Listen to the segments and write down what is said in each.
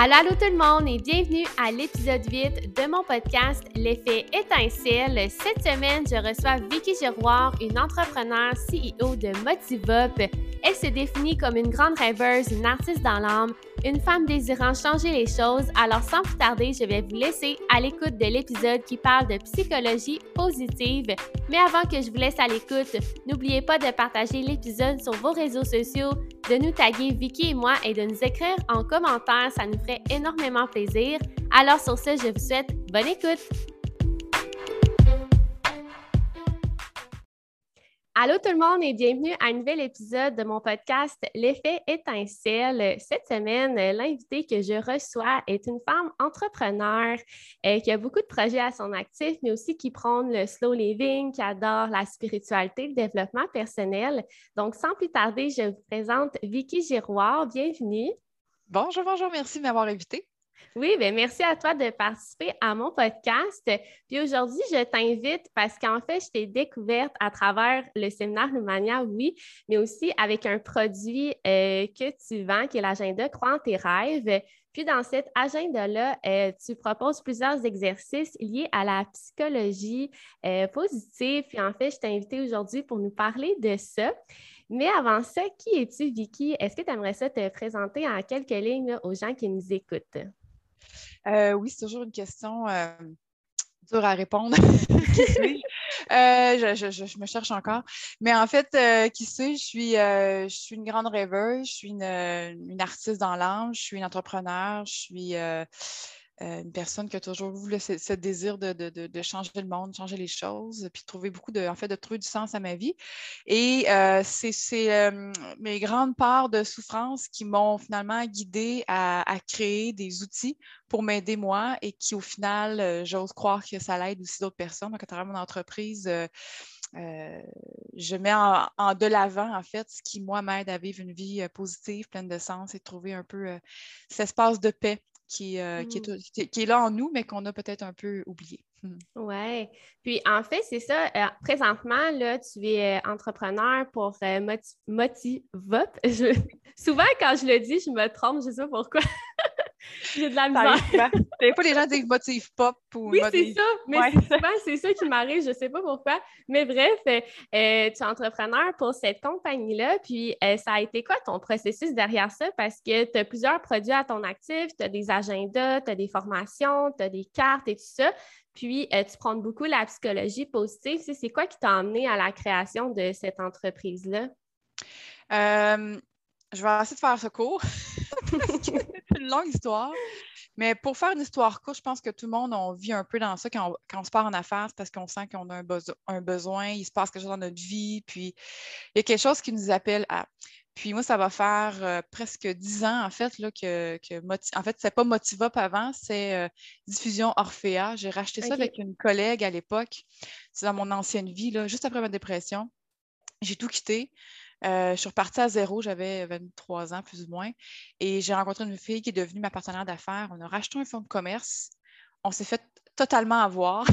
Allô, tout le monde et bienvenue à l'épisode 8 de mon podcast L'effet étincelle. Cette semaine, je reçois Vicky Giroir, une entrepreneure CEO de Motivop. Elle se définit comme une grande rêveuse, une artiste dans l'âme, une femme désirant changer les choses. Alors sans plus tarder, je vais vous laisser à l'écoute de l'épisode qui parle de psychologie positive. Mais avant que je vous laisse à l'écoute, n'oubliez pas de partager l'épisode sur vos réseaux sociaux, de nous taguer Vicky et moi et de nous écrire en commentaire, ça nous ferait énormément plaisir. Alors sur ce, je vous souhaite bonne écoute. Allô tout le monde et bienvenue à un nouvel épisode de mon podcast L'effet étincelle. Cette semaine, l'invité que je reçois est une femme entrepreneur euh, qui a beaucoup de projets à son actif, mais aussi qui prône le slow living, qui adore la spiritualité, le développement personnel. Donc, sans plus tarder, je vous présente Vicky Giroir. Bienvenue. Bonjour, bonjour, merci de m'avoir invité. Oui, bien merci à toi de participer à mon podcast. Puis aujourd'hui, je t'invite parce qu'en fait, je t'ai découverte à travers le séminaire Lumania, oui, mais aussi avec un produit euh, que tu vends, qui est l'agenda Crois en tes rêves. Puis dans cet agenda-là, euh, tu proposes plusieurs exercices liés à la psychologie euh, positive. Puis en fait, je t'ai invité aujourd'hui pour nous parler de ça. Mais avant ça, qui es-tu, Vicky? Est-ce que tu aimerais ça te présenter en quelques lignes aux gens qui nous écoutent? Euh, oui, c'est toujours une question euh, dure à répondre. qui suis-je? Euh, je, me cherche encore. Mais en fait, qui suis-je? Je suis, je suis une grande rêveuse, je suis une, une artiste dans l'âme, je suis une entrepreneur, je suis euh, une personne qui a toujours eu ce, désir de, changer le monde, changer les choses, puis trouver beaucoup de, en fait, de trouver du sens à ma vie. Et euh, c'est euh, mes grandes parts de souffrance qui m'ont finalement guidée à, créer des outils pour m'aider moi et qui, au final, j'ose croire que ça l'aide aussi d'autres personnes. Donc, à travers mon entreprise, je mets en, de l'avant, en fait, ce qui, moi, m'aide à vivre une vie positive, pleine de sens et trouver un peu cet espace de paix euh, mmh. qui, est, là en nous, mais qu'on a peut-être un peu oublié. Mmh. Oui. Puis en fait, c'est ça. Euh, présentement, là, tu es euh, entrepreneur pour Motivop. Souvent, quand je le dis, je me trompe, je ne sais pas pourquoi. J'ai de la misère. Des fois, les gens disent motive pop ou Oui, c'est ça. Mais c'est ça qui m'arrive. Je ne sais pas pourquoi. Mais bref, euh, tu es entrepreneur pour cette compagnie-là. Puis, euh, ça a été quoi ton processus derrière ça? Parce que tu as plusieurs produits à ton actif. Tu as des agendas, tu as des formations, tu as des cartes et tout ça. Puis, euh, tu prends beaucoup la psychologie positive. C'est quoi qui t'a amené à la création de cette entreprise-là? je vais essayer de faire ce cours. c'est une longue histoire. Mais pour faire une histoire courte, je pense que tout le monde, on vit un peu dans ça quand on, se part en affaires, c'est parce qu'on sent qu'on a un, un, besoin, il se passe quelque chose dans notre vie, puis il y a quelque chose qui nous appelle à. Puis moi, ça va faire euh, presque dix ans, en fait, là, que, en fait, c'est pas Motivop avant, c'est euh, Diffusion Orphea. J'ai racheté ça avec une collègue à l'époque. C'est dans mon ancienne vie, là, juste après ma dépression. J'ai tout quitté. Euh, je suis repartie à zéro, j'avais 23 ans plus ou moins. Et j'ai rencontré une fille qui est devenue ma partenaire d'affaires. On a racheté un fonds de commerce. On s'est fait totalement avoir.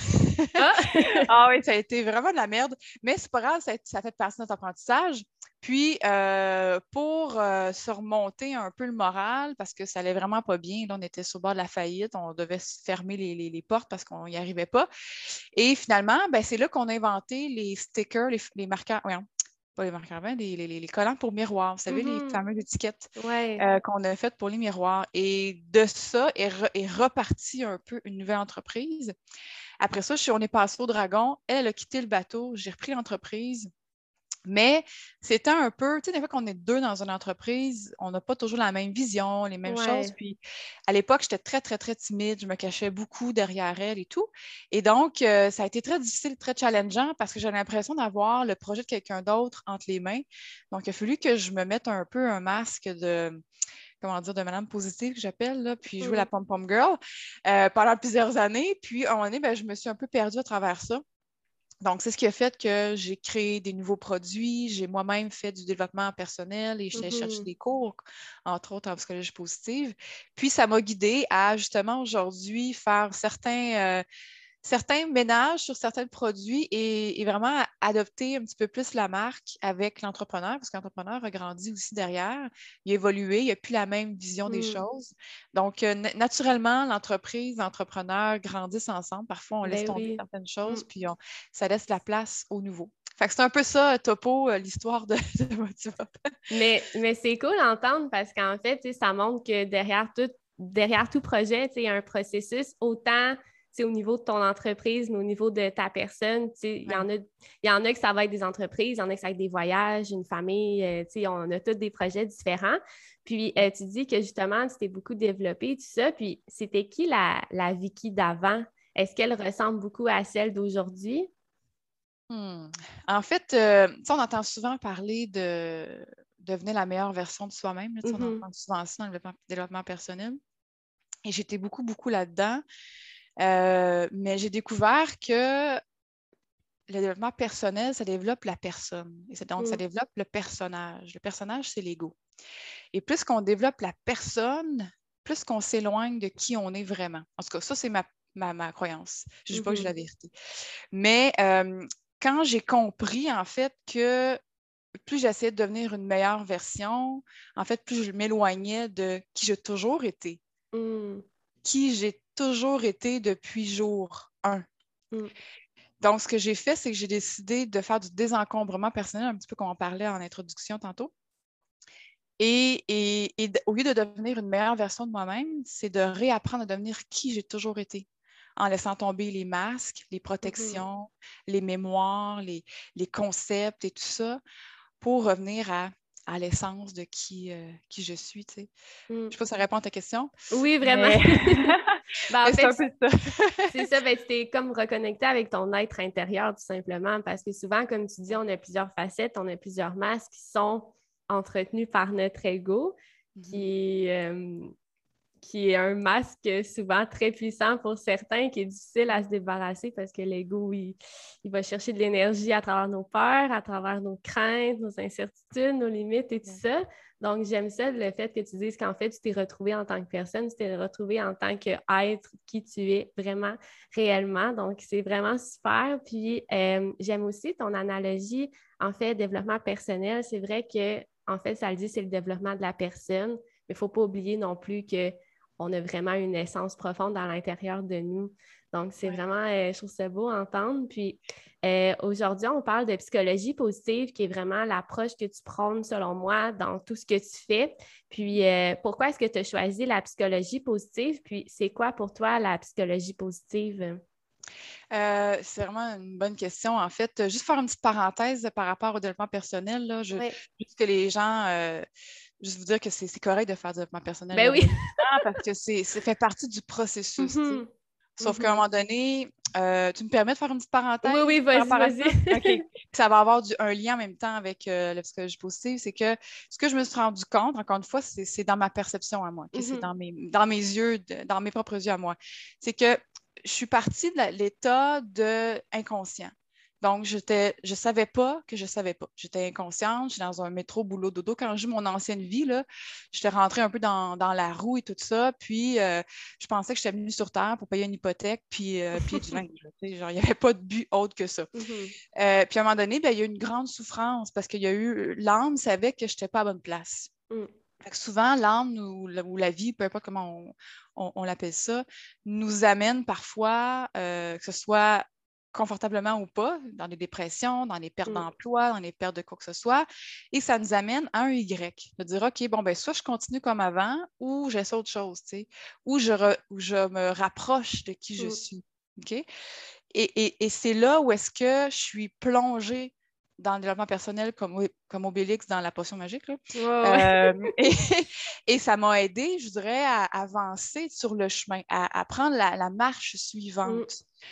Ah! ah oui, ça a été vraiment de la merde. Mais c'est pas grave, ça, ça, fait partie de notre apprentissage. Puis, euh, pour euh, surmonter un peu le moral, parce que ça allait vraiment pas bien, là, on était sur le bord de la faillite, on devait fermer les, portes parce qu'on n'y arrivait pas. Et finalement, ben, c'est là qu'on a inventé les stickers, les, marqueurs, pas les marqueurs les, les, collants pour miroirs, vous savez, les mm-hmm. fameuses étiquettes euh, qu'on a faites pour les miroirs. Et de ça est, est reparti un peu une nouvelle entreprise. Après ça, on est passé au Dragon. Elle a quitté le bateau. J'ai repris l'entreprise. Mais c'était un peu, tu sais, des fois qu'on est deux dans une entreprise, on n'a pas toujours la même vision, les mêmes choses. Puis à l'époque, j'étais très, très, très timide, je me cachais beaucoup derrière elle et tout. Et donc, euh, ça a été très difficile, très challengeant parce que j'avais l'impression d'avoir le projet de quelqu'un d'autre entre les mains. Donc, il a fallu que je me mette un peu un masque de comment dire, de madame positive que j'appelle, puis jouer la pom-pom girl euh, pendant plusieurs années. Puis à un moment donné, ben, je me suis un peu perdue à travers ça. Donc, c'est ce qui a fait que j'ai créé des nouveaux produits. J'ai moi-même fait du développement personnel et j'ai cherché des cours, entre autres en psychologie positive. Puis, ça m'a guidée à justement aujourd'hui faire certains, euh, certains ménages sur certains produits et, vraiment adopter un petit peu plus la marque avec l'entrepreneur, parce que l'entrepreneur a grandi aussi derrière, il a évolué, il n'a plus la même vision des mm. choses. Donc, euh, naturellement, l'entreprise, l'entrepreneur grandissent ensemble. Parfois, on laisse ben tomber certaines choses, mm. puis ça laisse la place au nouveau. Fait que c'est un peu ça, Topo, l'histoire de, de Mais, mais c'est cool d'entendre parce qu'en fait, ça montre que derrière tout, derrière tout projet, il y a un processus autant au niveau de ton entreprise, mais au niveau de ta personne, il y, en a, y en a que ça va être des entreprises, il y en a que ça va être des voyages, une famille, euh, on a tous des projets différents. Puis euh, tu dis que justement, tu t'es beaucoup développé, tout ça. Puis c'était qui la, la Vicky d'avant? Est-ce qu'elle ressemble beaucoup à celle d'aujourd'hui? Hmm. En fait, euh, on entend souvent parler de devenir la meilleure version de soi-même. On mm-hmm. entend souvent ça dans le développement personnel. Et j'étais beaucoup, beaucoup là-dedans. Euh, mais j'ai découvert que le développement personnel, ça développe la personne. Et donc, ça mm. développe le personnage. Le personnage, c'est l'ego. Et plus qu'on développe la personne, plus qu'on s'éloigne de qui on est vraiment. En tout cas, ça, c'est ma, ma, croyance. Je ne dis pas que j'ai la mm-hmm. vérité. Mais euh, quand j'ai compris, en fait, que plus j'essayais de devenir une meilleure version, en fait, plus je m'éloignais de qui j'ai toujours été. Mm. Qui j'ai toujours été depuis jour 1. Mm. Donc, ce que j'ai fait, c'est que j'ai décidé de faire du désencombrement personnel, un petit peu comme on parlait en introduction tantôt. Et, au lieu de devenir une meilleure version de moi-même, c'est de réapprendre à devenir qui j'ai toujours été en laissant tomber les masques, les protections, mm-hmm. les mémoires, les, concepts et tout ça pour revenir à à l'essence de qui, euh, qui je suis. Tu sais. Mm. Je ne sais pas si ça répond à ta question. Oui, vraiment. Ben, c'est un peu ça. c'est ça, ben, tu comme reconnecté avec ton être intérieur, tout simplement, parce que souvent, comme tu dis, on a plusieurs facettes, on a plusieurs masques qui sont entretenus par notre ego, mm-hmm. qui, euh, qui est un masque souvent très puissant pour certains, qui est difficile à se débarrasser parce que l'ego, il, va chercher de l'énergie à travers nos peurs, à travers nos craintes, nos incertitudes, nos limites et tout ça. Donc, j'aime ça, le fait que tu dises qu'en fait, tu t'es retrouvé en tant que personne, tu t'es retrouvé en tant qu'être qui tu es vraiment réellement. Donc, c'est vraiment super. Puis, euh, j'aime aussi ton analogie, en fait, développement personnel. C'est vrai que, en fait, ça le dit, c'est le développement de la personne. Mais il ne faut pas oublier non plus que on a vraiment une essence profonde dans l'intérieur de nous. Donc, c'est vraiment, euh, je trouve ça beau à entendre. Puis, euh, aujourd'hui, on parle de psychologie positive, qui est vraiment l'approche que tu prônes, selon moi, dans tout ce que tu fais. Puis, euh, pourquoi est-ce que tu as choisi la psychologie positive? Puis, c'est quoi pour toi la psychologie positive? c'est vraiment une bonne question. En fait, juste faire une petite parenthèse par rapport au développement personnel, là, je, juste que les gens juste vous dire que c'est correct de faire du développement personnel. Ben oui. parce que c'est fait partie du processus. Mm-hmm. Sauf qu'à un mm-hmm. moment donné, euh, tu me permets de faire une petite parenthèse? Oui, oui, vas-y, vas-y. Ça va avoir un lien en même temps avec euh, la psychologie positive. C'est que ce que je me suis rendu compte, encore une fois, c'est dans ma perception à moi, c'est mm-hmm. dans, mes, dans mes yeux, dans mes propres yeux à moi. C'est que je suis partie de l'état de inconscient. Donc, je ne savais pas que je ne savais pas. J'étais inconsciente, j'étais dans un métro boulot dodo. Quand j'ai mon ancienne vie, j'étais rentrée un peu dans, la roue et tout ça. Puis, euh, je pensais que j'étais venue sur Terre pour payer une hypothèque puis, euh, puis du linge. il n'y avait pas de but autre que ça. Mm-hmm. Euh, puis, à un moment donné, ben, il y a eu une grande souffrance parce qu'il y a eu l'âme savait que je n'étais pas à bonne place. Mm. souvent, l'âme ou, la vie, peu importe comment on l'appelle ça, nous amène parfois, que ce soit confortablement ou pas, dans les dépressions, dans les pertes mm. d'emploi, dans les pertes de quoi que ce soit. Et ça nous amène à un Y. De dire, OK, bon, ben soit je continue comme avant ou j'essaie autre chose, tu sais, ou je, je me rapproche de qui je mm. suis. OK? Et, c'est là où est-ce que je suis plongée dans le développement personnel comme, comme Obélix dans la potion magique. Euh, et, ça m'a aidé, je dirais, à avancer sur le chemin, à, prendre la, marche suivante. Mm.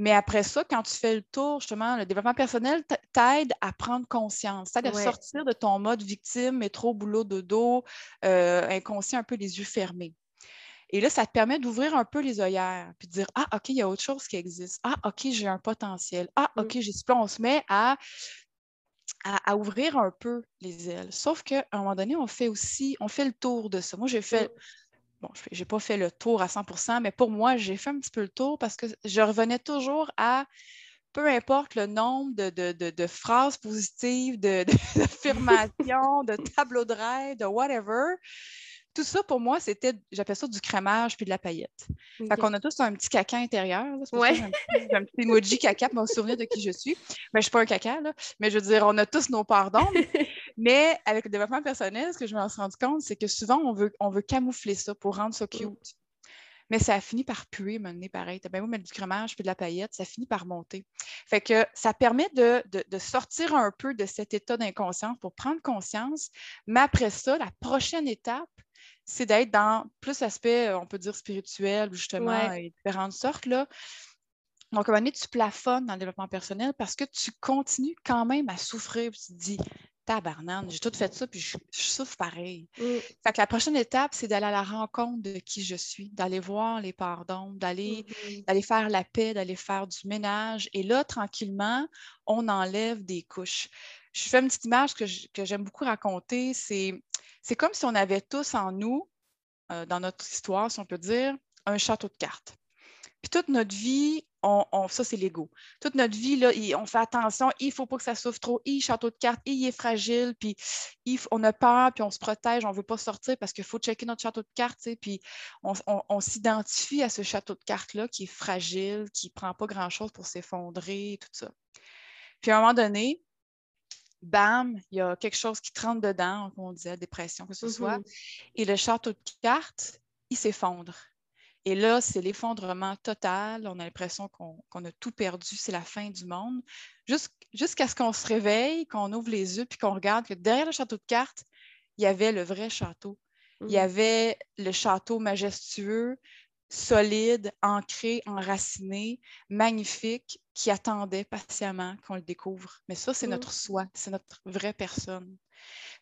Mais après ça, quand tu fais le tour, justement, le développement personnel t'aide à prendre conscience, t'aide à sortir de ton mode victime, métro, boulot, dodo, euh, inconscient, un peu les yeux fermés. Et là, ça te permet d'ouvrir un peu les œillères, puis de dire Ah, OK, il y a autre chose qui existe. Ah, OK, j'ai un potentiel. Ah, mm. OK, j'ai ce plan. On se met à, à, ouvrir un peu les ailes. Sauf qu'à un moment donné, on fait aussi, on fait le tour de ça. Moi, j'ai fait, bon, je n'ai pas fait le tour à 100% mais pour moi, j'ai fait un petit peu le tour parce que je revenais toujours à peu importe le nombre de, phrases positives, d'affirmations, de, tableaux de rêve, de whatever, tout ça, pour moi, c'était, j'appelle ça du crémage puis de la paillette. Fait qu'on a tous un petit caca intérieur. j'ai un, petit emoji caca pour me souvenir de qui je suis. Mais ben, je ne suis pas un caca, là. Mais je veux dire, on a tous nos pardons. mais avec le développement personnel, ce que je me suis rendu compte, c'est que souvent, on veut, on veut camoufler ça pour rendre ça cute. Mais ça a fini par puer, mener pareil. T'as bien beau mettre du crémage puis de la paillette, ça finit par monter. Fait que ça permet de, de sortir un peu de cet état d'inconscience pour prendre conscience. Mais après ça, la prochaine étape, c'est d'être dans plus l'aspect, on peut dire spirituel, justement, et différentes sortes. Là. Donc, à un moment donné, tu plafonnes dans le développement personnel parce que tu continues quand même à souffrir. tu te dis, tabarnane, j'ai tout fait ça, puis je, souffre pareil. Mm. Fait que la prochaine étape, c'est d'aller à la rencontre de qui je suis, d'aller voir les pardons, d'aller mm-hmm. d'aller faire la paix, d'aller faire du ménage. Et là, tranquillement, on enlève des couches. Je fais une petite image que j'aime beaucoup raconter, c'est c'est comme si on avait tous en nous, euh, dans notre histoire, si on peut dire, un château de cartes. Puis toute notre vie, on, ça c'est l'ego. Toute notre vie, là, on fait attention, il ne faut pas que ça souffre trop, il château de cartes, il est fragile, puis on a peur, puis on se protège, on ne veut pas sortir parce qu'il faut checker notre château de cartes, puis on, s'identifie à ce château de cartes-là qui est fragile, qui ne prend pas grand-chose pour s'effondrer, tout ça. Puis à un moment donné, bam, il y a quelque chose qui trempe dedans, comme on disait, dépression, que ce soit. Mm-hmm. Et le château de cartes, il s'effondre. Et là, c'est l'effondrement total. On a l'impression qu'on a tout perdu, c'est la fin du monde. Jusqu'à ce qu'on se réveille, qu'on ouvre les yeux, puis qu'on regarde que derrière le château de cartes, il y avait le vrai château. Il y mm. avait le château majestueux, solide, ancré, enraciné, magnifique, qui attendait patiemment qu'on le découvre. Mais ça, c'est mmh. notre soi, c'est notre vraie personne.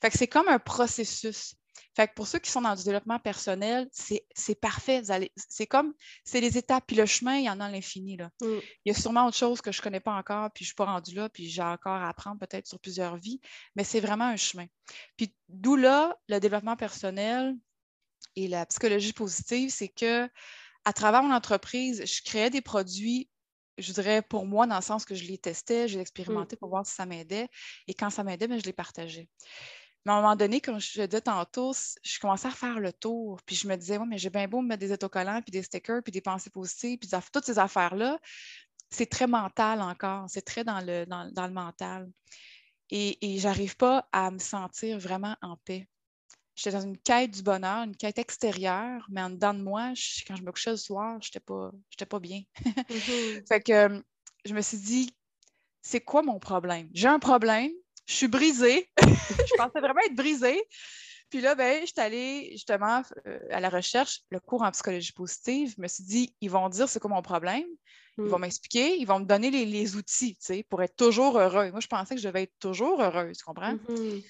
Fait que c'est comme un processus. Fait que pour ceux qui sont dans du développement personnel, c'est parfait. C'est comme, c'est les étapes, puis le chemin, il y en a à l'infini. Mmh. Il y a sûrement autre chose que je ne connais pas encore, puis je ne suis pas rendue là, puis j'ai encore à apprendre peut-être sur plusieurs vies, mais c'est vraiment un chemin. Puis d'où là, le développement personnel et la psychologie positive, c'est que à travers mon entreprise, je créais des produits je dirais pour moi, dans le sens que je les testais, je les expérimentais mmh. pour voir si ça m'aidait. Et quand ça m'aidait, ben, je les partageais. Mais à un moment donné, comme je le disais tantôt, je commençais à faire le tour. Puis je me disais, oui, mais j'ai bien beau me mettre des autocollants, puis des stickers, puis des pensées positives, puis toutes ces affaires-là. C'est très mental encore. C'est très dans le, dans, le mental. Et, et j'arrive pas à me sentir vraiment en paix j'étais dans une quête du bonheur, une quête extérieure, mais en dedans de moi, quand je me couchais le soir, je n'étais pas, pas bien. Mm-hmm. fait que je me suis dit, c'est quoi mon problème? J'ai un problème, je suis brisée. je pensais vraiment être brisée. Puis là, ben, je suis allée justement euh, à la recherche, le cours en psychologie positive. Je me suis dit, ils vont dire c'est quoi mon problème? Ils vont mm. m'expliquer, ils vont me donner les, outils, tu sais, pour être toujours heureux. Moi, je pensais que je devais être toujours heureuse, tu comprends? Mm-hmm.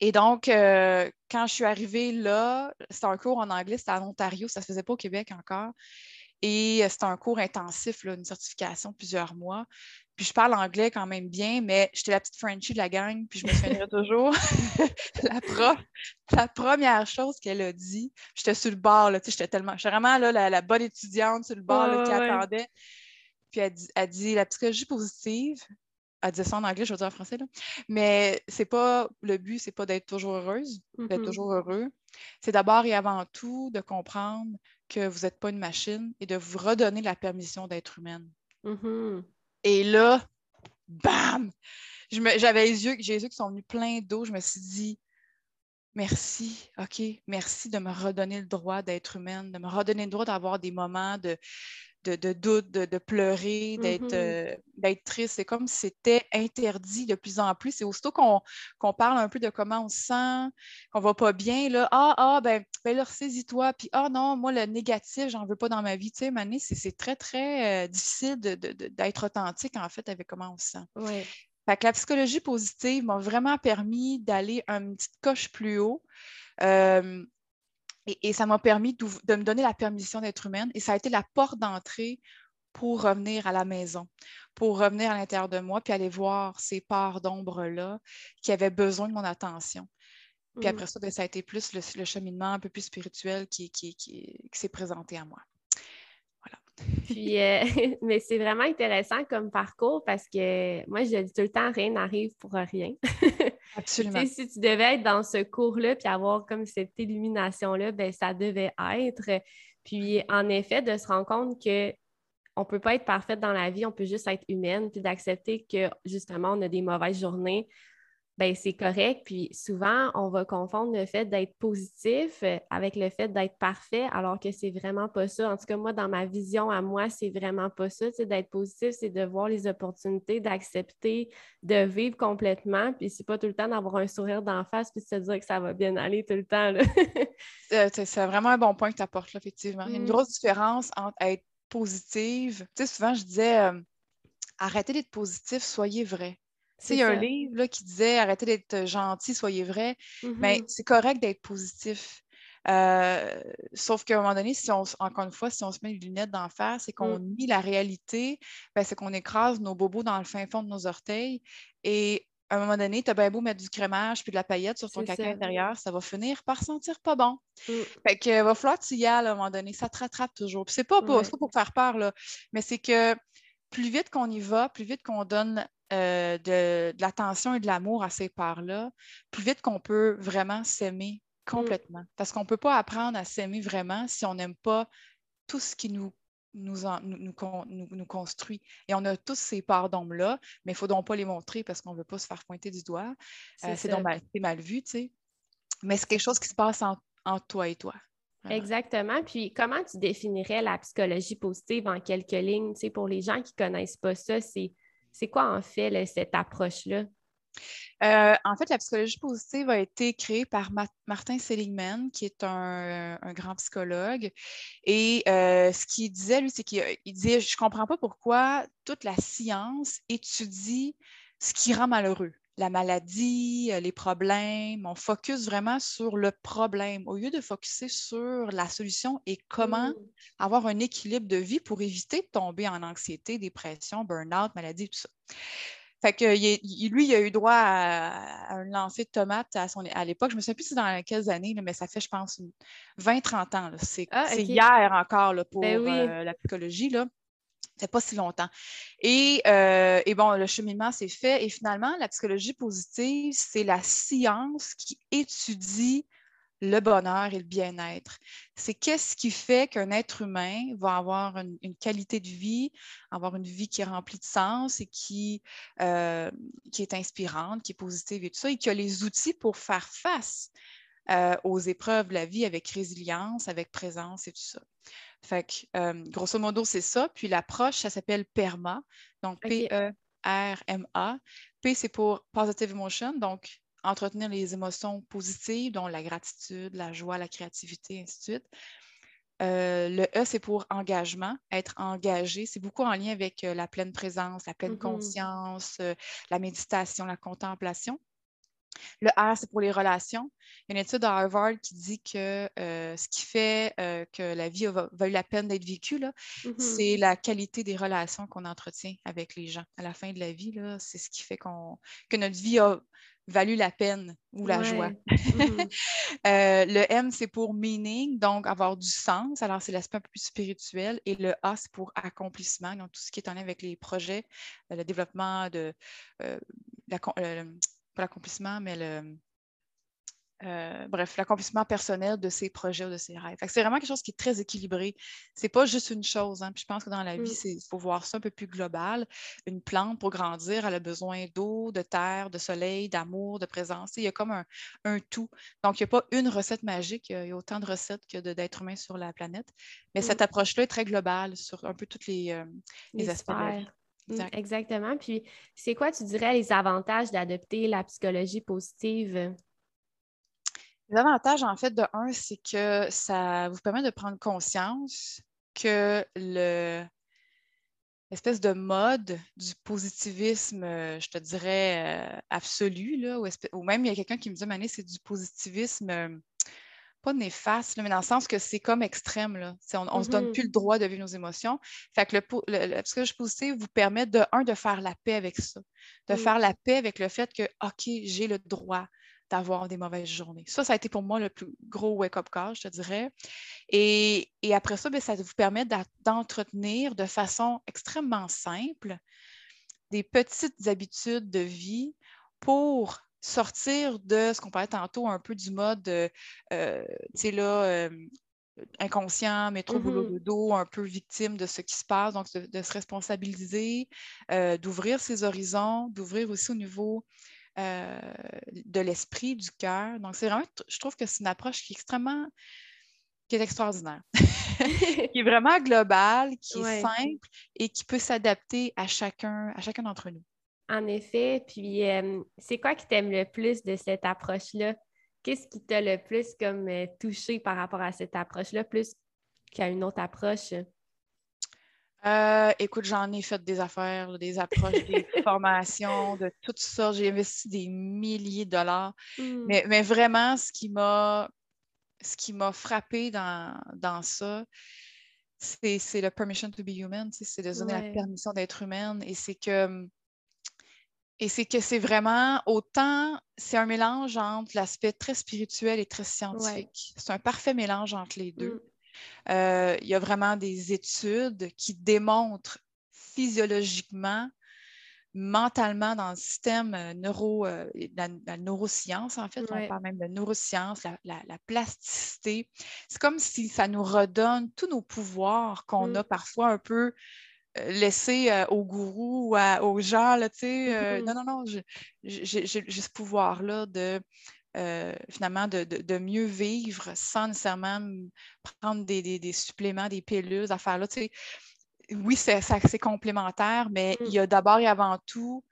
Et donc, euh, quand je suis arrivée là, c'était un cours en anglais, c'était en Ontario, ça ne se faisait pas au Québec encore. Et euh, c'était un cours intensif, une certification de plusieurs mois. Puis je parle anglais quand même bien, mais j'étais la petite Frenchie de la gang, puis je me souviendrai toujours. la prof, la première chose qu'elle a dit, j'étais sur le bord, j'étais tellement, j'étais vraiment là, la, bonne étudiante sur le bord qui attendait. Puis elle dit, elle dit, la psychologie positive, elle disait ça en anglais, je vais dire en français, là. mais c'est pas le but, c'est pas d'être toujours heureuse, d'être mm-hmm. toujours heureux. C'est d'abord et avant tout de comprendre que vous n'êtes pas une machine et de vous redonner la permission d'être humaine. Mm-hmm. Et là, bam! J'avais les yeux, j'ai les yeux qui sont venus pleins d'eau. Je me suis dit, merci, OK, merci de me redonner le droit d'être humaine, de me redonner le droit d'avoir des moments de, de, doute, de, pleurer, mm-hmm. euh, d'être triste. C'est comme si c'était interdit de plus en plus. C'est aussitôt qu'on parle un peu de comment on se sent, qu'on va pas bien, là, ah, ah, ben, ben là, saisis-toi, puis ah non, moi, le négatif, j'en veux pas dans ma vie. Tu sais, Mané, c'est très, très euh, difficile d'être authentique, en fait, avec comment on se sent. Ouais. Fait que la psychologie positive m'a vraiment permis d'aller une petite coche plus haut. Euh, et, ça m'a permis de, me donner la permission d'être humaine et ça a été la porte d'entrée pour revenir à la maison, pour revenir à l'intérieur de moi, puis aller voir ces parts d'ombre-là qui avaient besoin de mon attention. Puis après ça, ben, ça a été plus le, cheminement un peu plus spirituel qui, qui, qui, qui s'est présenté à moi. Puis, euh, mais c'est vraiment intéressant comme parcours parce que moi, je dis tout le temps, rien n'arrive pour rien. Absolument. si tu devais être dans ce cours-là puis avoir comme cette illumination-là, ben, ça devait être. Puis, en effet, de se rendre compte que on ne peut pas être parfaite dans la vie, on peut juste être humaine, puis d'accepter que justement, on a des mauvaises journées, ben c'est correct. Puis souvent, on va confondre le fait d'être positif euh, avec le fait d'être parfait, alors que c'est vraiment pas ça. En tout cas, moi, dans ma vision à moi, c'est vraiment pas ça. D'être positif, c'est de voir les opportunités, d'accepter, de vivre complètement. Puis c'est pas tout le temps d'avoir un sourire d'en face puis de se dire que ça va bien aller tout le temps. Euh, c'est vraiment un bon point que tu apportes, là, effectivement. Il y a une mm. grosse différence entre être positive. Tu sais, souvent, je disais, euh, arrêtez d'être positif, soyez vrai. Il y a un livre qui disait arrêtez d'être gentil, soyez vrai. Mais mm-hmm. c'est correct d'être positif. Euh, sauf qu'à un moment donné, si on, encore une fois, si on se met les lunettes d'en face et qu'on mm. nie la réalité, ben, c'est qu'on écrase nos bobos dans le fin fond de nos orteils. Et à un moment donné, tu as bien beau mettre du crémage puis de la paillette sur ton caca intérieur, ça va finir par sentir pas bon. Mm. Fait que va falloir que tu y ailles à un moment donné. Ça te rattrape toujours. c'est pas, pas pour faire peur, là, mais c'est que plus vite qu'on y va, plus vite qu'on donne euh, de, l'attention et de l'amour à ces parts-là, plus vite qu'on peut vraiment s'aimer mm. complètement. Parce qu'on ne peut pas apprendre à s'aimer vraiment si on n'aime pas tout ce qui nous, nous, nous, construit. Et on a tous ces parts d'ombre-là, mais il ne faut donc pas les montrer parce qu'on ne veut pas se faire pointer du doigt. Euh, c'est donc mal, vu, tu sais. Mais c'est quelque chose qui se passe entre toi et toi. Exactement. Puis comment tu définirais la psychologie positive en quelques lignes? Tu sais, pour les gens qui ne connaissent pas ça, c'est c'est quoi en fait cette approche-là? Euh, en fait, la psychologie positive a été créée par Martin Seligman, qui est un, grand psychologue. Et euh, ce qu'il disait, lui, c'est qu'il disait Je ne comprends pas pourquoi toute la science étudie ce qui rend malheureux la maladie, euh, les problèmes. On focus vraiment sur le problème au lieu de focuser sur la solution et comment mmh. avoir un équilibre de vie pour éviter de tomber en anxiété, dépression, burn-out, maladie, tout ça. Fait que lui, il a eu droit à, un lancer de tomates à, son, à l'époque. Je me souviens plus si dans quelles années, mais ça fait, je pense, 20-30 ans. C'est ah, hier encore pour ben euh, la psychologie. Là fait pas si longtemps. Euh, et, bon, le cheminement s'est fait. Et finalement, la psychologie positive, c'est la science qui étudie le bonheur et le bien-être. C'est qu'est-ce qui fait qu'un être humain va avoir une, qualité de vie, avoir une vie qui est remplie de sens et qui, euh, qui est inspirante, qui est positive et tout ça, et qui a les outils pour faire face euh, aux épreuves de la vie avec résilience, avec présence et tout ça. Fait que, euh, grosso modo, c'est ça. Puis l'approche, ça s'appelle PERMA. Donc, P-E-R-M-A. P, c'est pour Positive Emotion. Donc, entretenir les émotions positives, dont la gratitude, la joie, la créativité, ainsi de suite. Euh, le E, c'est pour engagement, être engagé. C'est beaucoup en lien avec euh, la pleine présence, la pleine mm-hmm. conscience, la méditation, la contemplation. Le R, c'est pour les relations. Il y a une étude à Harvard qui dit que euh, ce qui fait euh, que la vie a valu la peine d'être vécue, mm-hmm. c'est la qualité des relations qu'on entretient avec les gens. À la fin de la vie, c'est ce qui fait que notre vie a valu la peine ou la joie. Mm-hmm. Euh, le M, c'est pour meaning, donc avoir du sens. Alors, c'est l'aspect un peu plus spirituel. Et le A, c'est pour accomplissement, donc tout ce qui est en lien avec les projets, le développement de la, l'accomplissement, mais le, euh, bref, l'accomplissement personnel de ses projets ou de ses rêves. C'est vraiment quelque chose qui est très équilibré. C'est pas juste une chose. Hein. je pense que dans la vie, mm. il faut voir ça un peu plus global. Une plante, pour grandir, elle a besoin d'eau, de terre, de soleil, d'amour, de présence. Il y a comme un, tout. Donc, il n'y a pas une recette magique. Il y a autant de recettes que d'êtres humains sur la planète. Mais cette mm. approche-là est très globale sur un peu tous les, euh, les, aspects Mmh, exactement. Puis, c'est quoi, tu dirais, les avantages d'adopter la psychologie positive? Les avantages, en fait, de un, c'est que ça vous permet de prendre conscience que le l'espèce de mode du positivisme, euh, je te dirais, euh, absolu, là, ou, même il y a quelqu'un qui me dit, Mané, c'est du positivisme euh, pas néfaste, mais dans le sens que c'est comme extrême. Là. On ne se donne mm-hmm. plus le droit de vivre nos émotions. Fait que le, le, psychologie positive vous permet de, un, de faire la paix avec ça, de mm. faire la paix avec le fait que, OK, j'ai le droit d'avoir des mauvaises journées. Ça, ça a été pour moi le plus gros wake-up call, je te dirais. Et, après ça, bien, ça vous permet d'entretenir de façon extrêmement simple des petites habitudes de vie pour sortir de ce qu'on parlait tantôt un peu du mode, euh, tu sais, là, euh, inconscient, métro, boulot, mm-hmm. dos, un peu victime de ce qui se passe, donc de, se responsabiliser, euh, d'ouvrir ses horizons, d'ouvrir aussi au niveau de l'esprit, du cœur. Donc, c'est vraiment, je trouve que c'est une approche qui est extrêmement, qui est extraordinaire, qui est vraiment globale, qui est simple et qui peut s'adapter à chacun, à chacun d'entre nous. En effet, puis c'est quoi qui t'aime le plus de cette approche-là? Qu'est-ce qui t'a le plus comme euh, touché par rapport à cette approche-là, plus qu'à une autre approche? Euh, écoute, j'en ai fait des affaires, des approches, des formations, de tout ça. J'ai investi des milliers de dollars. Hmm. Mais, vraiment, ce qui m'a ce qui m'a frappé dans, dans ça, c'est le permission to be human, c'est de donner la permission d'être humaine. Et c'est que et c'est que c'est vraiment autant, c'est un mélange entre l'aspect très spirituel et très scientifique. C'est un parfait mélange entre les deux. Mm. Euh, il y a vraiment des études qui démontrent physiologiquement, mentalement dans le système euh, neuro, euh, la, neuroscience, en fait, on parle même de neuroscience, la, plasticité. C'est comme si ça nous redonne tous nos pouvoirs qu'on mm. a parfois un peu laisser euh, au gourou ou aux gens, là, tu sais, euh, mm-hmm. non, non, non, j'ai ce pouvoir-là de, euh, finalement, de, mieux vivre sans nécessairement prendre des, suppléments, des pilules, affaires là, tu sais. Oui, c'est complémentaire, mais il y mm. a d'abord et avant tout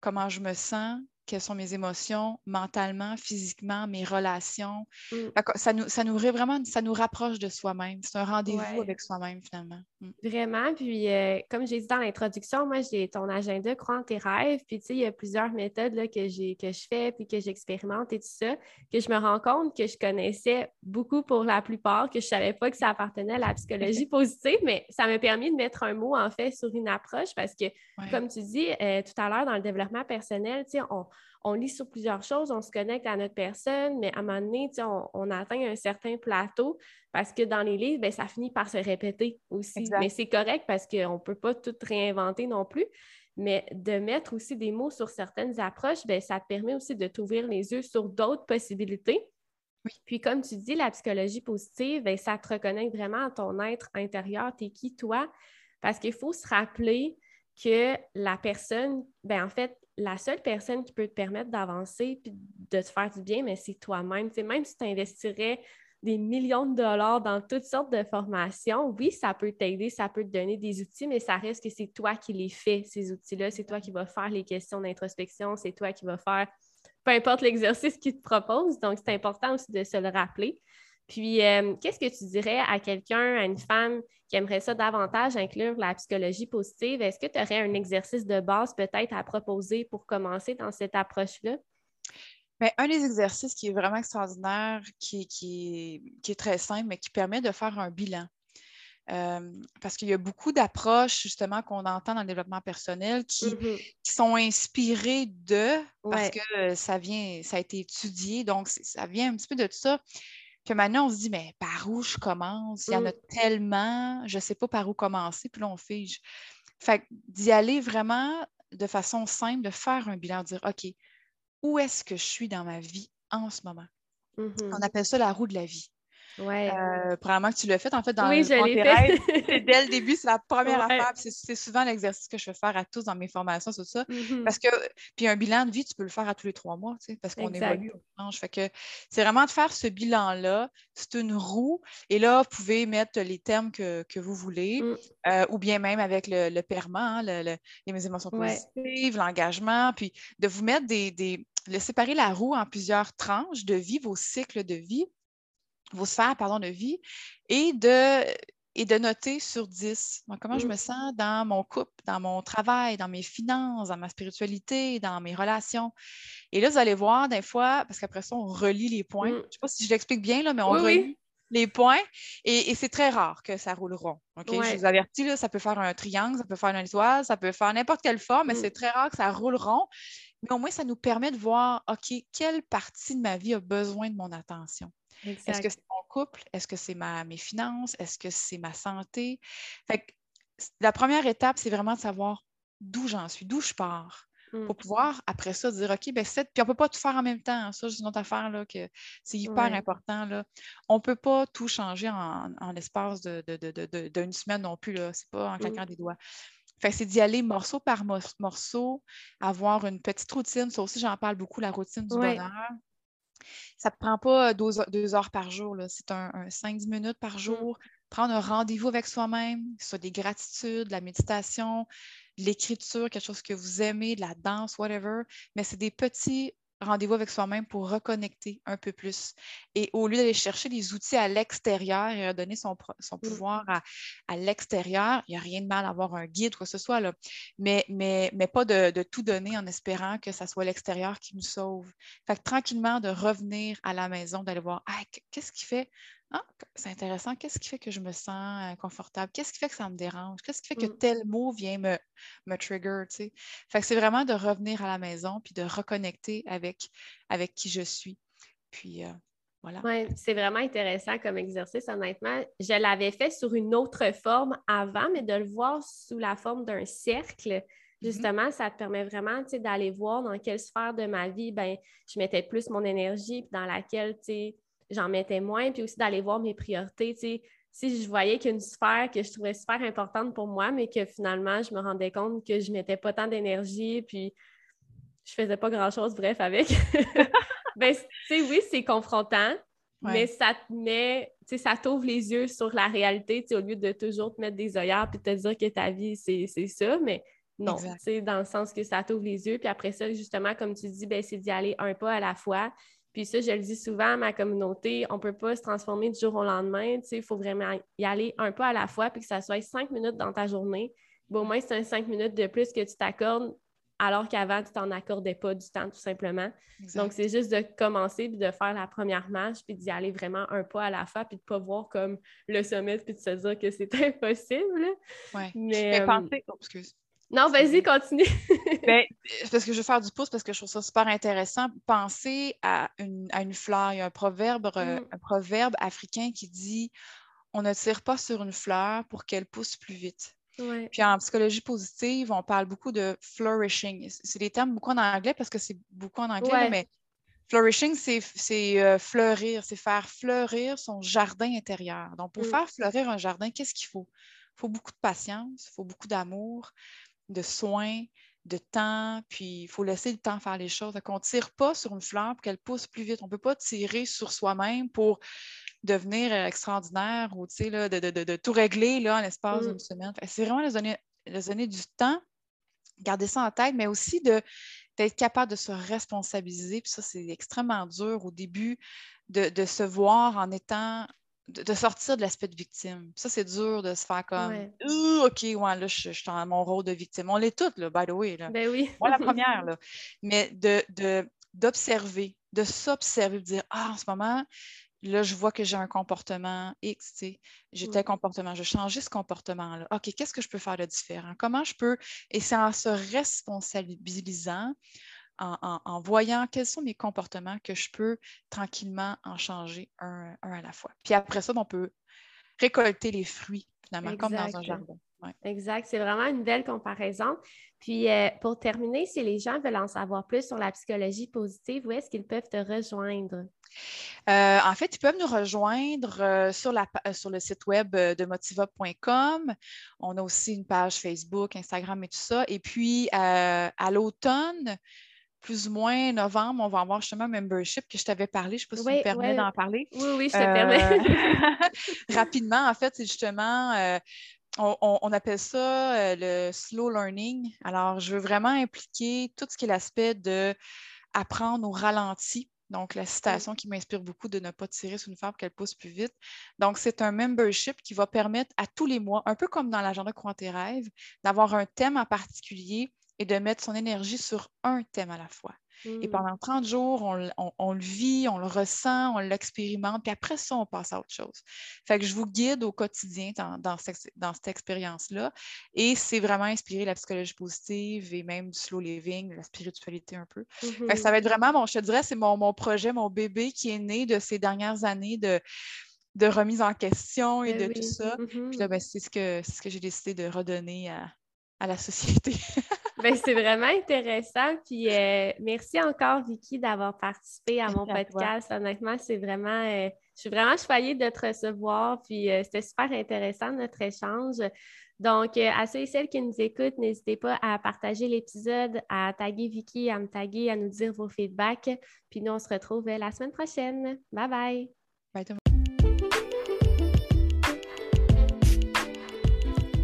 comment je me sens, quelles sont mes émotions mentalement, physiquement, mes relations. Mm. Ça, nous, ça nous vraiment, ça nous rapproche de soi-même. C'est un rendez-vous avec soi-même finalement. Vraiment. Puis, euh, comme j'ai dit dans l'introduction, moi, j'ai ton agenda, crois en tes rêves. Puis, tu sais, il y a plusieurs méthodes là, que, que je fais puis que j'expérimente et tout ça, que je me rends compte que je connaissais beaucoup pour la plupart, que je ne savais pas que ça appartenait à la psychologie positive, mais ça m'a permis de mettre un mot, en fait, sur une approche parce que, comme tu dis euh, tout à l'heure, dans le développement personnel, tu sais, on on lit sur plusieurs choses, on se connecte à notre personne, mais à un moment donné, on, atteint un certain plateau parce que dans les livres, ben, ça finit par se répéter aussi. Mais c'est correct parce qu'on ne peut pas tout réinventer non plus. Mais de mettre aussi des mots sur certaines approches, ben, ça te permet aussi de t'ouvrir les yeux sur d'autres possibilités. Puis comme tu dis, la psychologie positive, ben, ça te reconnecte vraiment à ton être intérieur. Tu es qui, toi? Parce qu'il faut se rappeler que la personne, ben, en fait, la seule personne qui peut te permettre d'avancer et de te faire du bien, mais c'est toi-même. même si tu investirais des millions de dollars dans toutes sortes de formations, oui, ça peut t'aider, ça peut te donner des outils, mais ça reste que c'est toi qui les fais, ces outils-là. C'est toi qui vas faire les questions d'introspection, c'est toi qui vas faire peu importe l'exercice qu'ils te propose. Donc, c'est important aussi de se le rappeler. Puis, euh, qu'est-ce que tu dirais à quelqu'un, à une femme qui aimerait ça davantage inclure la psychologie positive? Est-ce que tu aurais un exercice de base peut-être à proposer pour commencer dans cette approche-là? Bien, un des exercices qui est vraiment extraordinaire, qui, est très simple, mais qui permet de faire un bilan. Euh, parce qu'il y a beaucoup d'approches justement qu'on entend dans le développement personnel qui, mm-hmm. sont inspirées de, parce que ça vient, ça a été étudié, donc ça vient un petit peu de tout ça. Puis maintenant, on se dit, mais par où je commence? Il y en a mmh. tellement, je ne sais pas par où commencer, puis là, on fige. Fait d'y aller vraiment de façon simple, de faire un bilan, de dire, OK, où est-ce que je suis dans ma vie en ce moment? On mmh appelle ça la roue de la vie. Ouais. Euh, probablement que tu l'as fait, en fait, dans oui, je Dès le début, c'est la première affaire. C'est souvent l'exercice que je fais faire à tous dans mes formations, c'est ça. Mm-hmm. Parce que, puis un bilan de vie, tu peux le faire à tous les trois mois, tu sais, parce qu'on évolue. Fait que c'est vraiment de faire ce bilan-là. C'est une roue. Et là, vous pouvez mettre les termes que, vous voulez, mm. euh, ou bien même avec le, le hein, les émotions positives, l'engagement, puis de vous mettre des, des, de séparer la roue en plusieurs tranches de vie, vos cycles de vie vos sphères pardon, de vie et de, et de noter sur 10. comment je me mmh. sens dans mon couple, dans mon travail, dans mes finances, dans ma spiritualité, dans mes relations? Et là, vous allez voir des fois, parce qu'après ça, on relit les points. Mmh. Je ne sais pas si je l'explique bien, là, mais on relit les points. Et, c'est très rare que ça roule rond. Je vous avertis, là, ça peut faire un triangle, ça peut faire une étoile, ça peut faire n'importe quelle forme, mais mmh. c'est très rare que ça roule rond. mais au moins, ça nous permet de voir, OK, quelle partie de ma vie a besoin de mon attention? Est-ce que c'est mon couple? Est-ce que c'est mes finances? Est-ce que c'est ma santé? Fait la première étape, c'est vraiment de savoir d'où j'en suis, d'où je pars. Mmh. Pour pouvoir, après ça, dire OK, ben c'est. Puis on ne peut pas tout faire en même temps. Hein. Ça, c'est une autre affaire là, que c'est hyper important. Là. On ne peut pas tout changer en, l'espace d'une de, semaine non plus. Ce n'est pas en mmh. claquant des doigts. Fait c'est d'y aller morceau par morceau, avoir une petite routine. Ça aussi, j'en parle beaucoup, la routine du bonheur. Ça ne prend pas deux, heures par jour. C'est un, un 5-10 minutes par mmh. jour. Prendre un rendez-vous avec soi-même, soit des gratitudes, la méditation, l'écriture, quelque chose que vous aimez, de la danse, whatever. Mais c'est des petits rendez-vous avec soi-même pour reconnecter un peu plus. Et au lieu d'aller chercher des outils à l'extérieur et redonner son, son mmh. pouvoir à, l'extérieur, il n'y a rien de mal à avoir un guide quoi que ce soit, là. Mais, mais, mais pas de, de, tout donner en espérant que ça soit l'extérieur qui nous sauve. Fait que tranquillement, de revenir à la maison, d'aller voir, qu'est-ce qui fait? Ah, c'est intéressant. Qu'est-ce qui fait que je me sens confortable? Qu'est-ce qui fait que ça me dérange? Qu'est-ce qui fait que mmh. tel mot vient me, me trigger? Fait que c'est vraiment de revenir à la maison puis de reconnecter avec, avec qui je suis. Puis voilà. Oui, c'est vraiment intéressant comme exercice, honnêtement. Je l'avais fait sur une autre forme avant, mais de le voir sous la forme d'un cercle, mmh justement, ça te permet vraiment d'aller voir dans quelle sphère de ma vie ben, je mettais plus mon énergie, puis dans laquelle j'en mettais moins, puis aussi d'aller voir mes priorités. Si je voyais qu'une sphère que je trouvais super importante pour moi, mais que finalement, je me rendais compte que je mettais pas tant d'énergie, puis je faisais pas grand-chose, bref, avec. ben, oui, c'est confrontant, mais ça te met, ça t'ouvre les yeux sur la réalité, au lieu de toujours te mettre des œillères puis te dire que ta vie, c'est ça, mais non, dans le sens que ça t'ouvre les yeux, puis après ça, justement, comme tu dis, ben, c'est d'y aller un pas à la fois, puis ça, je le dis souvent à ma communauté, on ne peut pas se transformer du jour au lendemain. Il faut vraiment y aller un pas à la fois, puis que ça soit cinq minutes dans ta journée. au moins, c'est un cinq minutes de plus que tu t'accordes, alors qu'avant, tu t'en accordais pas du temps, tout simplement. Donc, c'est juste de commencer, puis de faire la première marche, puis d'y aller vraiment un pas à la fois, puis de ne pas voir comme le sommet, puis de se dire que c'est impossible. Oui. Mais, euh, penser... Oh, excuse. Non, vas-y, continue. ben, parce que je veux faire du pouce parce que je trouve ça super intéressant. Pensez à une, à une fleur. Il y a un proverbe, mm. un proverbe africain qui dit On ne tire pas sur une fleur pour qu'elle pousse plus vite. Puis en psychologie positive, on parle beaucoup de flourishing. C'est des termes beaucoup en anglais parce que c'est beaucoup en anglais, mais flourishing, c'est euh, fleurir, c'est faire fleurir son jardin intérieur. Donc, pour mm. faire fleurir un jardin, qu'est-ce qu'il faut? Il faut beaucoup de patience, il faut beaucoup d'amour, de soins, de temps, puis il faut laisser le temps faire les choses. On ne tire pas sur une fleur pour qu'elle pousse plus vite. On ne peut pas tirer sur soi-même pour devenir euh, extraordinaire ou là, de, de, tout régler là, en l'espace d'une mm. semaine. C'est vraiment les donner, donner, du temps, garder ça en tête, mais aussi d'être capable de se responsabiliser. Puis ça, c'est extrêmement dur au début de, de, se voir en étant de, sortir de l'aspect de victime. Ça, c'est dur de se faire comme OK, ouais, là, je, suis dans mon rôle de victime. On l'est toutes, là, by the way. Là. Ben oui. Moi, la première, là. Mais de, d'observer, de, s'observer, de dire Ah, en ce moment, là, je vois que j'ai un comportement X, tu sais, j'ai tel comportement, je change ce comportement-là. OK, qu'est-ce que je peux faire de différent? Comment je peux, et c'est en se responsabilisant, en, voyant quels sont mes comportements que je peux tranquillement en changer un, à la fois. Puis après ça, ben, on peut récolter les fruits, finalement, comme dans un jardin. Exact, c'est vraiment une belle comparaison. Puis euh, pour terminer, si les gens veulent en savoir plus sur la psychologie positive, où est-ce qu'ils peuvent te rejoindre? Euh, en fait, ils peuvent nous rejoindre euh, sur, la, sur, le site web de motiva.com. On a aussi une page Facebook, Instagram et tout ça. Et puis, à l'automne, plus ou moins novembre, on va avoir justement un membership que je t'avais parlé. Je ne sais pas si tu me permets d'en parler. Oui, oui, je te permets. Euh, rapidement, en fait, c'est justement, euh, on, appelle ça euh, le slow learning. Alors, je veux vraiment impliquer tout ce qui est l'aspect de apprendre au ralenti. Donc, la citation qui m'inspire beaucoup de ne pas tirer sur une femme qu'elle pousse plus vite. Donc, c'est un membership qui va permettre à tous les mois, un peu comme dans l'agenda Croix tes rêves, d'avoir un thème en particulier et de mettre son énergie sur un thème à la fois. Et mmh. pendant 30 jours, on, le vit, on le ressent, on l'expérimente, puis après ça, on passe à autre chose. Fait que je vous guide au quotidien dans, cette, expérience-là. Et c'est vraiment inspiré de la psychologie positive et même du slow living, la spiritualité un peu. Fait que ça mmh va être vraiment, mon, je te dirais, c'est mon, mon projet, mon bébé qui est né de ces dernières années de de remise en question et ben de tout ça. Puis là, ben, c'est ce que, ce que j'ai décidé de redonner à, à la société. ben, c'est vraiment intéressant. Puis euh, merci encore, Vicky, d'avoir participé à mon podcast. Honnêtement, c'est vraiment. Euh, je suis vraiment choyée de te recevoir. Puis euh, c'était super intéressant notre échange. Donc, à ceux et celles qui nous écoutent, n'hésitez pas à partager l'épisode, à taguer Vicky, à me taguer, à nous dire vos feedbacks. Puis nous, on se retrouve la semaine prochaine. Bye bye. Bye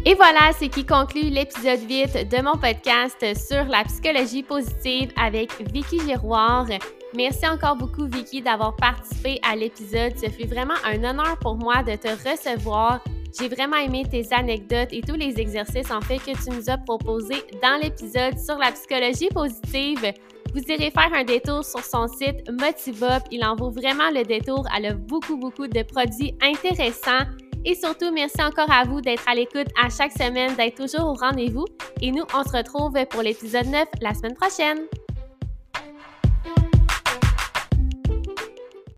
Et voilà, c'est qui conclut l'épisode 8 de mon podcast sur la psychologie positive avec Vicky Giroir. Merci encore beaucoup, Vicky, d'avoir participé à l'épisode. Ce fut vraiment un honneur pour moi de te recevoir. J'ai vraiment aimé tes anecdotes et tous les exercices en fait que tu nous as proposés dans l'épisode sur la psychologie positive. Vous irez faire un détour sur son site Motivop. Il en vaut vraiment le détour. Elle a beaucoup, beaucoup de produits intéressants. Et surtout, merci encore à vous d'être à l'écoute à chaque semaine, d'être toujours au rendez-vous. Et nous, on se retrouve pour l'épisode 9 la semaine prochaine.